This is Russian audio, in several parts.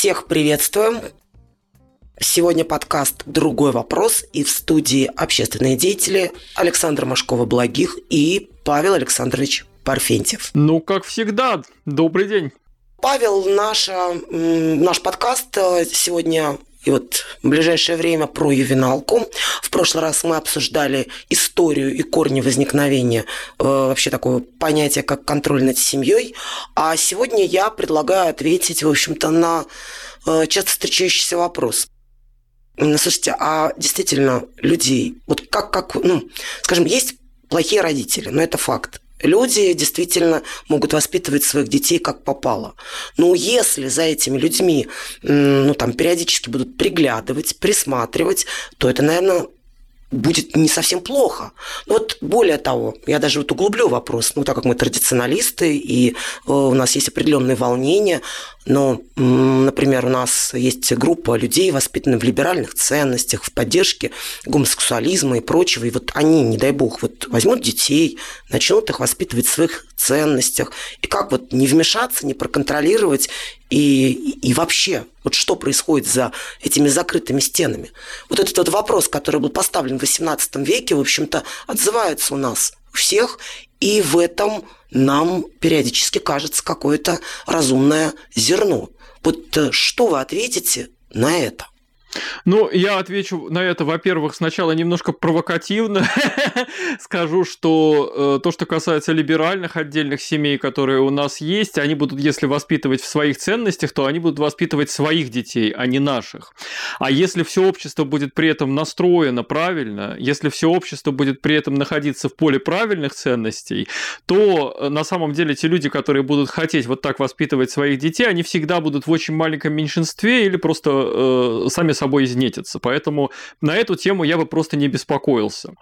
Всех приветствуем. Сегодня подкаст «Другой вопрос» и в студии общественные деятели Александр Машкова-Благих и Павел Александрович Парфентьев. Ну, как всегда, добрый день. Павел, наша, наш подкаст э, сегодня и вот в ближайшее время про ювеналку. В прошлый раз мы обсуждали историю и корни возникновения э, вообще такого понятия, как контроль над семьей. А сегодня я предлагаю ответить, в общем-то, на э, часто встречающийся вопрос. Слушайте, а действительно людей, вот как, как, ну, скажем, есть плохие родители, но это факт. Люди действительно могут воспитывать своих детей как попало. Но если за этими людьми ну, там, периодически будут приглядывать, присматривать, то это, наверное, будет не совсем плохо. Но вот более того, я даже вот углублю вопрос, ну, так как мы традиционалисты, и э, у нас есть определенные волнения, но, например, у нас есть группа людей, воспитанных в либеральных ценностях, в поддержке гомосексуализма и прочего, и вот они, не дай бог, вот возьмут детей, начнут их воспитывать в своих ценностях, и как вот не вмешаться, не проконтролировать? И, и вообще, вот что происходит за этими закрытыми стенами? Вот этот вот вопрос, который был поставлен в XVIII веке, в общем-то, отзывается у нас у всех, и в этом нам периодически кажется какое-то разумное зерно. Вот э, что вы ответите на это? Ну, я отвечу на это, во-первых, сначала немножко провокативно. Скажу, что э, то, что касается либеральных отдельных семей, которые у нас есть, они будут, если воспитывать в своих ценностях, то они будут воспитывать своих детей, а не наших. А если все общество будет при этом настроено правильно, если все общество будет при этом находиться в поле правильных ценностей, то э, на самом деле те люди, которые будут хотеть вот так воспитывать своих детей, они всегда будут в очень маленьком меньшинстве или просто э, сами собой изнетиться. Поэтому на эту тему я бы просто не беспокоился.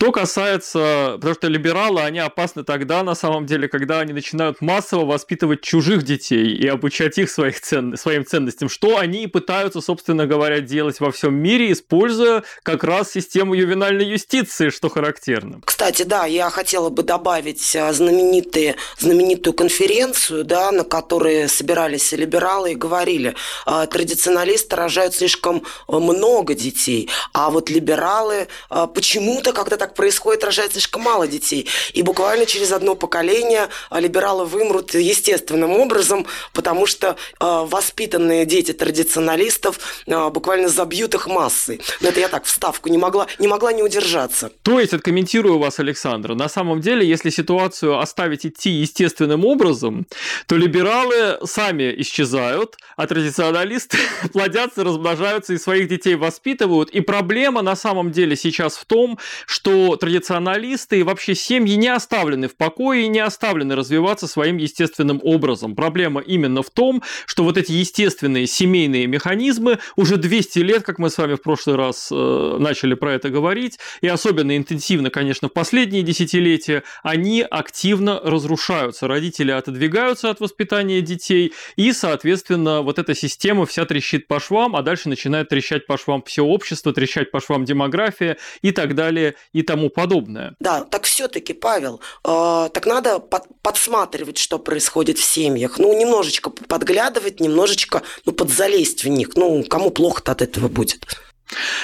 Что касается, потому что либералы, они опасны тогда, на самом деле, когда они начинают массово воспитывать чужих детей и обучать их своих цен... своим ценностям, что они пытаются, собственно говоря, делать во всем мире, используя как раз систему ювенальной юстиции, что характерно. Кстати, да, я хотела бы добавить а, знаменитые, знаменитую конференцию, да, на которой собирались либералы и говорили, а, традиционалисты рожают слишком э, много детей, а вот либералы э, почему-то, когда так происходит, рожают слишком мало детей. И буквально через одно поколение э, либералы вымрут естественным образом, потому что воспитанные дети традиционалистов буквально забьют их массой. Но это я так вставку не могла, не могла не удержаться. То есть, откомментирую вас, Александр, на самом деле, если ситуацию оставить идти естественным образом, то либералы сами исчезают, а традиционалисты плодятся, размножаются и своих детей воспитывают. И проблема на самом деле сейчас в том, что традиционалисты и вообще семьи не оставлены в покое и не оставлены развиваться своим естественным образом. Проблема именно в том, что вот эти естественные семейные механизмы уже 200 лет, как мы с вами в прошлый раз э, начали про это говорить, и особенно интенсивно, конечно, в последние десятилетия, они активно разрушаются. Родители отодвигаются от воспитания детей, и, соответственно, вот эта система вся трещит по швам, а дальше начинает трещать по швам все общество, трещать по швам демография и так далее и тому подобное. Да, так все-таки, Павел, э, так надо под, подсматривать, что происходит в семьях. Ну, немножечко подглядывать, немножечко ну, подзалезть в них. Ну, кому плохо-то от этого будет?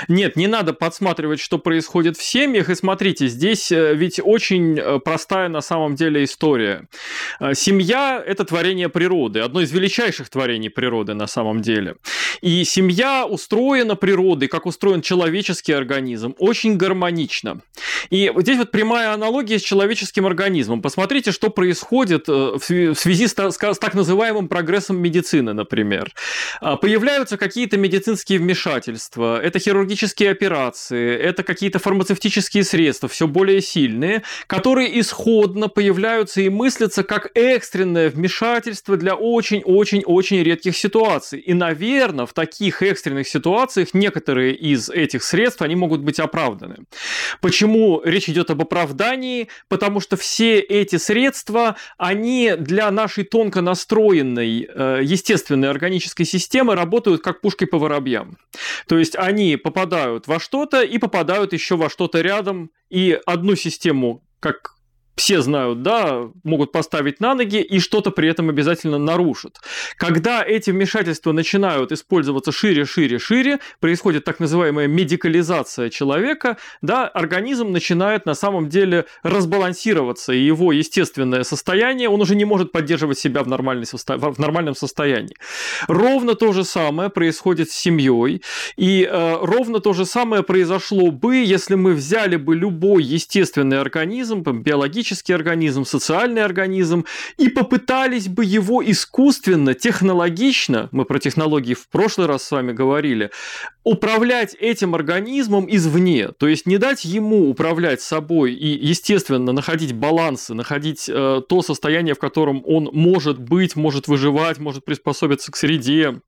Нет, не надо подсматривать, что происходит в семьях. И смотрите, здесь э, ведь очень э, простая на самом деле история. Э, семья – это творение природы, одно из величайших творений природы на самом деле. И семья устроена природой, как устроен человеческий организм, очень гармонично. И здесь вот прямая аналогия с человеческим организмом. Посмотрите, что происходит в связи с так называемым прогрессом медицины, например. Появляются какие-то медицинские вмешательства, это хирургические операции, это какие-то фармацевтические средства, все более сильные, которые исходно появляются и мыслятся как экстренное вмешательство для очень-очень-очень редких ситуаций. И, наверное, в таких экстренных ситуациях некоторые из этих средств, они могут быть оправданы. Почему речь идет об оправдании? Потому что все эти средства, они для нашей тонко настроенной э, естественной органической системы работают как пушкой по воробьям. То есть они они попадают во что-то и попадают еще во что-то рядом, и одну систему как все знают, да, могут поставить на ноги и что-то при этом обязательно нарушат. Когда эти вмешательства начинают использоваться шире, шире, шире, происходит так называемая медикализация человека, да, организм начинает на самом деле разбалансироваться, и его естественное состояние, он уже не может поддерживать себя в, состо... в нормальном состоянии. Ровно то же самое происходит с семьей, и э, ровно то же самое произошло бы, если мы взяли бы любой естественный организм, биологический организм, социальный организм, и попытались бы его искусственно, технологично, мы про технологии в прошлый раз с вами говорили, управлять этим организмом извне, то есть не дать ему управлять собой и, естественно, находить балансы, находить э, то состояние, в котором он может быть, может выживать, может приспособиться к среде,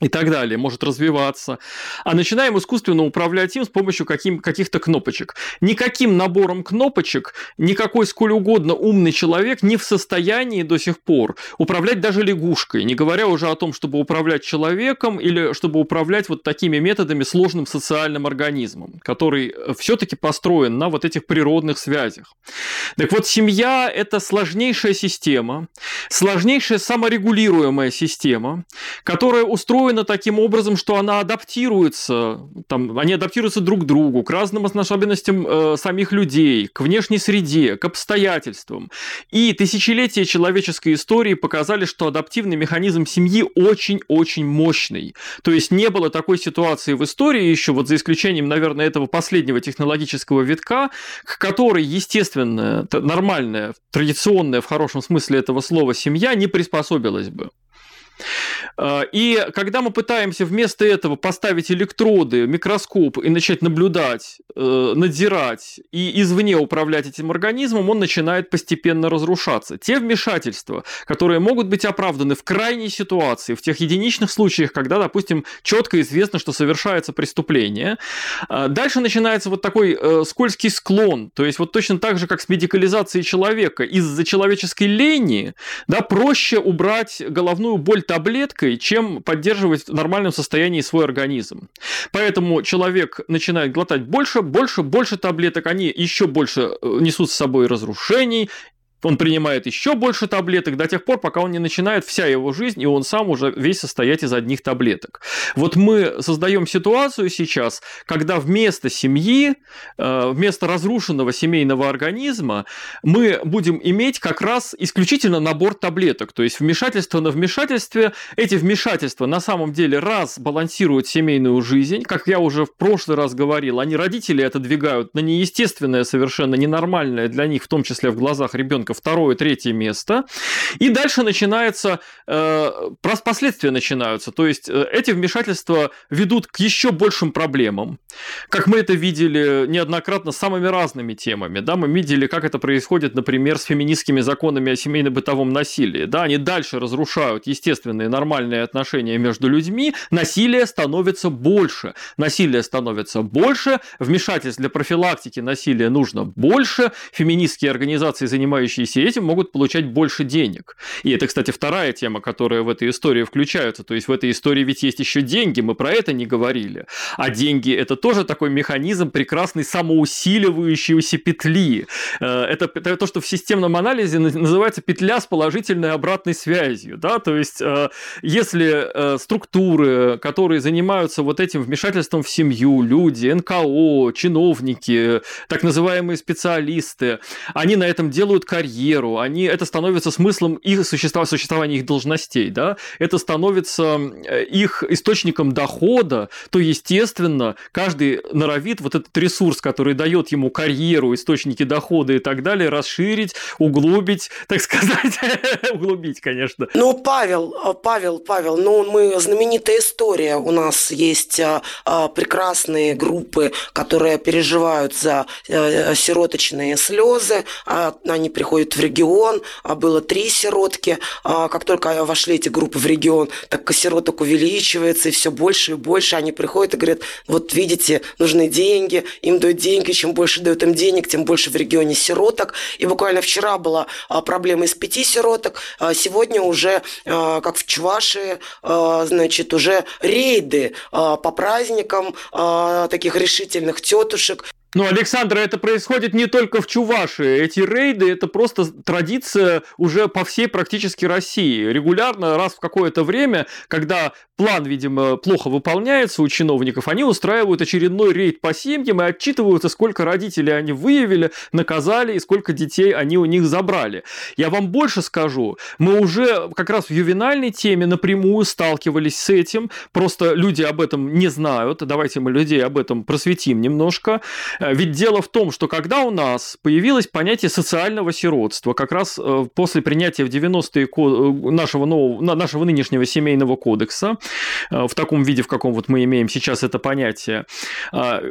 и так далее, может развиваться. А начинаем искусственно управлять им с помощью каким, каких-то кнопочек. Никаким набором кнопочек никакой сколь угодно умный человек не в состоянии до сих пор управлять даже лягушкой, не говоря уже о том, чтобы управлять человеком или чтобы управлять вот такими методами сложным социальным организмом, который все-таки построен на вот этих природных связях. Так вот, семья – это сложнейшая система, сложнейшая саморегулируемая система, которая устроена устроена таким образом, что она адаптируется, там, они адаптируются друг к другу, к разным особенностям э, самих людей, к внешней среде, к обстоятельствам. И тысячелетия человеческой истории показали, что адаптивный механизм семьи очень-очень мощный. То есть не было такой ситуации в истории еще, вот за исключением, наверное, этого последнего технологического витка, к которой естественная, нормальная, традиционная в хорошем смысле этого слова семья не приспособилась бы. А, и когда мы пытаемся вместо этого поставить электроды, микроскоп и начать наблюдать, э, надзирать и извне управлять этим организмом, он начинает постепенно разрушаться. Те вмешательства, которые могут быть оправданы в крайней ситуации, в тех единичных случаях, когда, допустим, четко известно, что совершается преступление, а, дальше начинается вот такой э, скользкий склон. То есть вот точно так же, как с медикализацией человека, из-за человеческой лени да, проще убрать головную боль таблеткой, чем поддерживать в нормальном состоянии свой организм. Поэтому человек начинает глотать больше, больше, больше таблеток, они еще больше э, несут с собой разрушений, он принимает еще больше таблеток до тех пор, пока он не начинает вся его жизнь, и он сам уже весь состоять из одних таблеток. Вот мы создаем ситуацию сейчас, когда вместо семьи, э, вместо разрушенного семейного организма, мы будем иметь как раз исключительно набор таблеток. То есть вмешательство на вмешательстве. Эти вмешательства на самом деле раз балансируют семейную жизнь, как я уже в прошлый раз говорил, они родители отодвигают на неестественное, совершенно ненормальное для них, в том числе в глазах ребенка Лукашенко второе, третье место. И дальше начинается, э, последствия начинаются. То есть э, эти вмешательства ведут к еще большим проблемам. Как мы это видели неоднократно самыми разными темами. Да? Мы видели, как это происходит, например, с феминистскими законами о семейно-бытовом насилии. Да? Они дальше разрушают естественные нормальные отношения между людьми. Насилие становится больше. Насилие становится больше. Вмешательств для профилактики насилия нужно больше. Феминистские организации, занимающиеся занимающиеся этим, могут получать больше денег. И это, кстати, вторая тема, которая в этой истории включается. То есть в этой истории ведь есть еще деньги, мы про это не говорили. А деньги – это тоже такой механизм прекрасной самоусиливающейся петли. Э, это, то, что в системном анализе называется петля с положительной обратной связью. Да? То есть э, если э, структуры, которые занимаются вот этим вмешательством в семью, люди, НКО, чиновники, так называемые специалисты, они на этом делают карьеру, карьеру, они, это становится смыслом их существования, существования их должностей, да, это становится э, их источником дохода, то, естественно, каждый норовит вот этот ресурс, который дает ему карьеру, источники дохода и так далее, расширить, углубить, так сказать, углубить, конечно. Ну, Павел, э, Павел, Павел, ну, мы, знаменитая история, у нас есть а, прекрасные группы, которые переживают за сироточные слезы, а, они приходят приходят в регион, а было три сиротки. А как только вошли эти группы в регион, так сироток увеличивается, и все больше и больше. Они приходят и говорят, вот видите, нужны деньги, им дают деньги, чем больше дают им денег, тем больше в регионе сироток. И буквально вчера была а, проблема из пяти сироток, а сегодня уже, а, как в Чувашии, значит, уже рейды по праздникам таких решительных тетушек. Ну, Александр, это происходит не только в Чувашии. Эти рейды – это просто традиция уже по всей практически России. Регулярно, раз в какое-то время, когда план, видимо, плохо выполняется у чиновников, они устраивают очередной рейд по семьям и отчитываются, сколько родителей они выявили, наказали и сколько детей они у них забрали. Я вам больше скажу, мы уже как раз в ювенальной теме напрямую сталкивались с этим, просто люди об этом не знают. Давайте мы людей об этом просветим немножко. Э, ведь дело в том, что когда у нас появилось понятие социального сиротства, как раз э, после принятия в 90-е э, нашего, нового, нашего нынешнего семейного кодекса, в таком виде, в каком вот мы имеем сейчас это понятие,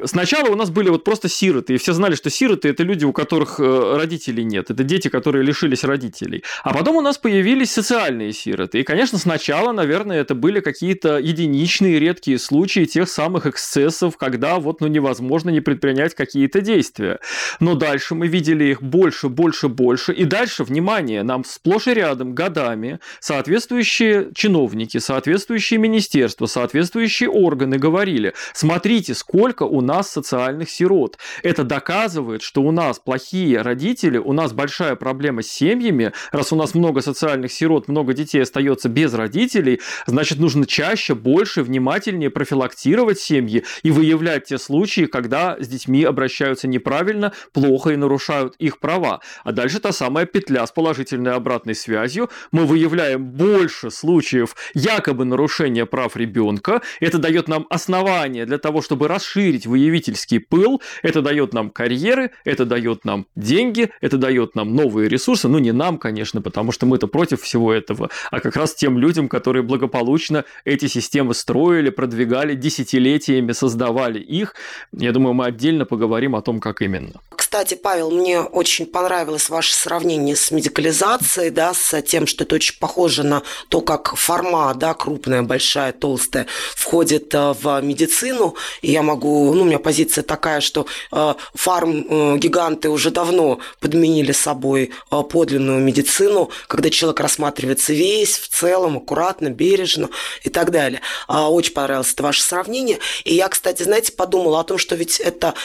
сначала у нас были вот просто сироты, и все знали, что сироты – это люди, у которых родителей нет, это дети, которые лишились родителей. А потом у нас появились социальные сироты, и, конечно, сначала, наверное, это были какие-то единичные, редкие случаи тех самых эксцессов, когда вот ну, невозможно не предпринять какие-то действия. Но дальше мы видели их больше, больше, больше. И дальше, внимание, нам сплошь и рядом годами соответствующие чиновники, соответствующие министерства, соответствующие органы говорили, смотрите, сколько у нас социальных сирот. Это доказывает, что у нас плохие родители, у нас большая проблема с семьями. Раз у нас много социальных сирот, много детей остается без родителей, значит, нужно чаще, больше, внимательнее профилактировать семьи и выявлять те случаи, когда с детьми обращаются неправильно, плохо и нарушают их права. А дальше та самая петля с положительной обратной связью. Мы выявляем больше случаев якобы нарушения прав ребенка. Это дает нам основания для того, чтобы расширить выявительский пыл. Это дает нам карьеры, это дает нам деньги, это дает нам новые ресурсы. Ну, не нам, конечно, потому что мы-то против всего этого, а как раз тем людям, которые благополучно эти системы строили, продвигали, десятилетиями создавали их. Я думаю, мы отдельно поговорим поговорим о том, как именно. Кстати, Павел, мне очень понравилось ваше сравнение с медикализацией, да, с тем, что это очень похоже на то, как форма, да, крупная, большая, толстая, входит э, в медицину. И я могу, ну, у меня позиция такая, что э, фарм-гиганты э, уже давно подменили собой подлинную медицину, когда человек рассматривается весь, в целом, аккуратно, бережно и так далее. А, очень понравилось это ваше сравнение. И я, кстати, знаете, подумала о том, что ведь это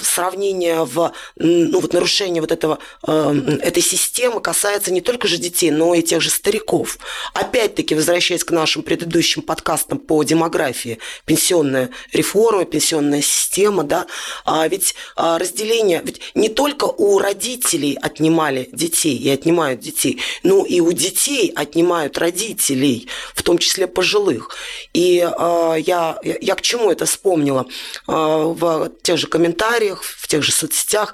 сравнение в ну, вот нарушение вот этого, э, этой системы касается не только же детей, но и тех же стариков. Опять-таки, возвращаясь к нашим предыдущим подкастам по демографии, пенсионная реформа, пенсионная система, да, а ведь а, разделение, ведь не только у родителей отнимали детей и отнимают детей, но и у детей отнимают родителей, в том числе пожилых. И э, я, я к чему это вспомнила? Э, в тех же комментариях, в тех же соцсетях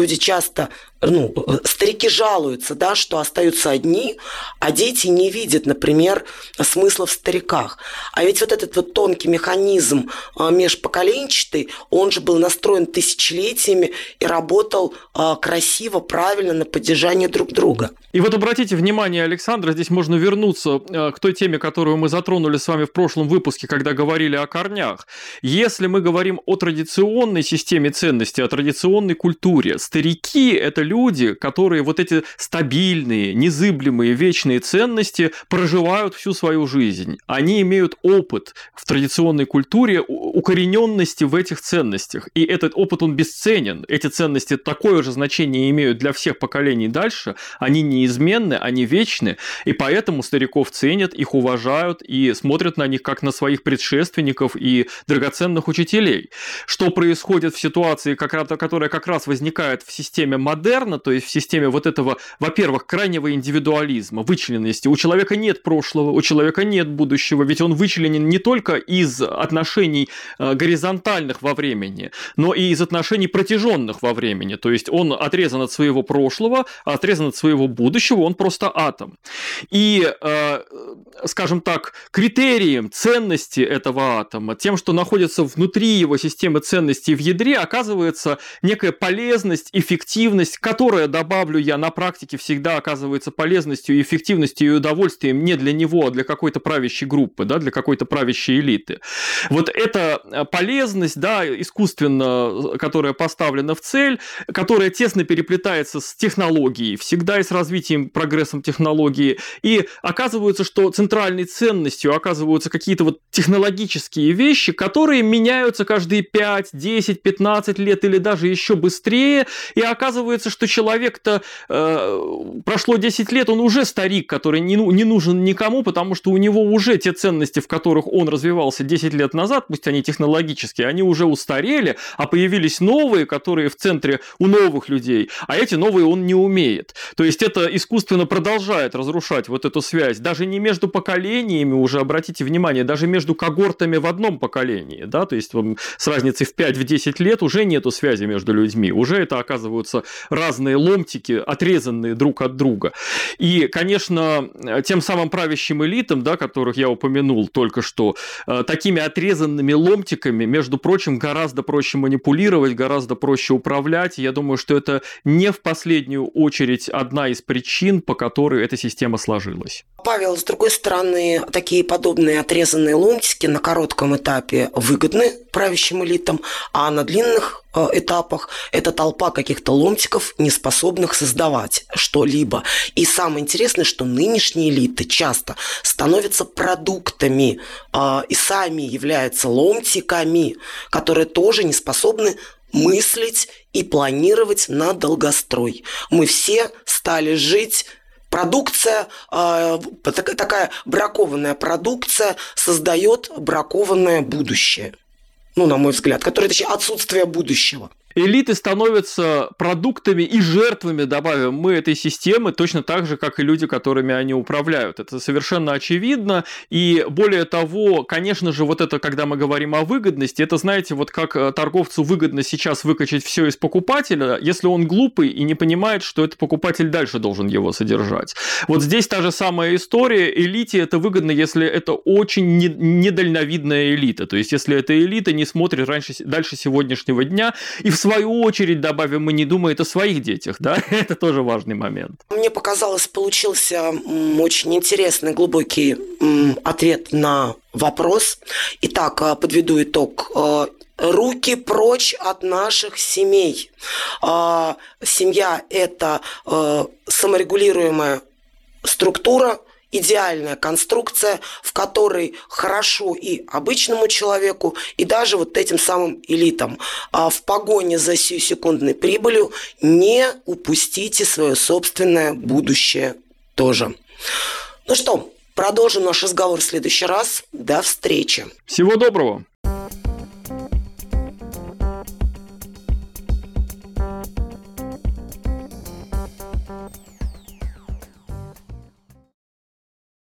люди часто ну, старики жалуются, да, что остаются одни, а дети не видят, например, смысла в стариках. А ведь вот этот вот тонкий механизм а, межпоколенчатый, он же был настроен тысячелетиями и работал а, красиво, правильно на поддержание друг друга. И вот обратите внимание, Александр, здесь можно вернуться а, к той теме, которую мы затронули с вами в прошлом выпуске, когда говорили о корнях. Если мы говорим о традиционной системе ценностей, о традиционной культуре, старики – это люди, которые вот эти стабильные, незыблемые, вечные ценности проживают всю свою жизнь. Они имеют опыт в традиционной культуре укорененности в этих ценностях. И этот опыт, он бесценен. Эти ценности такое же значение имеют для всех поколений дальше. Они неизменны, они вечны. И поэтому стариков ценят, их уважают и смотрят на них как на своих предшественников и драгоценных учителей. Что происходит в ситуации, которая как раз возникает в системе модерн, модерна, то есть в системе вот этого, во-первых, крайнего индивидуализма, вычлененности. У человека нет прошлого, у человека нет будущего, ведь он вычленен не только из отношений э, горизонтальных во времени, но и из отношений протяженных во времени. То есть он отрезан от своего прошлого, отрезан от своего будущего, он просто атом. И, э, скажем так, критерием ценности этого атома, тем, что находится внутри его системы ценностей в ядре, оказывается некая полезность полезность, эффективность, которая, добавлю я, на практике всегда оказывается полезностью, эффективностью и удовольствием не для него, а для какой-то правящей группы, да, для какой-то правящей элиты. Вот эта э, полезность, да, искусственно, которая поставлена в цель, которая тесно переплетается с технологией, всегда и с развитием, прогрессом технологии, и оказывается, что центральной ценностью оказываются какие-то вот технологические вещи, которые меняются каждые 5, 10, 15 лет или даже еще быстрее, и оказывается, что человек-то э, прошло 10 лет, он уже старик, который не, ну, не нужен никому, потому что у него уже те ценности, в которых он развивался 10 лет назад, пусть они технологические, они уже устарели, а появились новые, которые в центре у новых людей, а эти новые он не умеет. То есть это искусственно продолжает разрушать вот эту связь, даже не между поколениями уже, обратите внимание, даже между когортами в одном поколении, да, то есть с разницей в 5-10 лет уже нету связи между людьми, уже это оказываются разные ломтики, отрезанные друг от друга. И, конечно, тем самым правящим элитам, да, которых я упомянул только что, э, такими отрезанными ломтиками, между прочим, гораздо проще манипулировать, гораздо проще управлять. Я думаю, что это не в последнюю очередь одна из причин, по которой эта система сложилась. Павел, с другой стороны, такие подобные отрезанные ломтики на коротком этапе выгодны правящим элитам, а на длинных э, этапах это толпа каких-то ломтиков, не способных создавать что-либо. И самое интересное, что нынешние элиты часто становятся продуктами э, и сами являются ломтиками, которые тоже не способны мыслить и планировать на долгострой. Мы все стали жить продукция, э, такая бракованная продукция создает бракованное будущее. Ну, на мой взгляд, которое, точнее, отсутствие будущего элиты становятся продуктами и жертвами, добавим мы, этой системы, точно так же, как и люди, которыми они управляют. Это совершенно очевидно. И более того, конечно же, вот это, когда мы говорим о выгодности, это, знаете, вот как э, торговцу выгодно сейчас выкачать все из покупателя, если он глупый и не понимает, что этот покупатель дальше должен его содержать. Вот здесь та же самая история. Элите это выгодно, если это очень недальновидная элита. То есть, если эта элита не смотрит раньше, дальше сегодняшнего дня и в свою очередь, добавим, мы не думает о своих детях, да, это тоже важный момент. Мне показалось, получился очень интересный, глубокий ответ на вопрос. Итак, а, подведу итог а, руки прочь от наших семей. А, семья – это саморегулируемая структура, идеальная конструкция, в которой хорошо и обычному человеку, и даже вот этим самым элитам. А в погоне за сиюсекундной прибылью не упустите свое собственное будущее тоже. Ну что, продолжим наш разговор в следующий раз. До встречи. Всего доброго.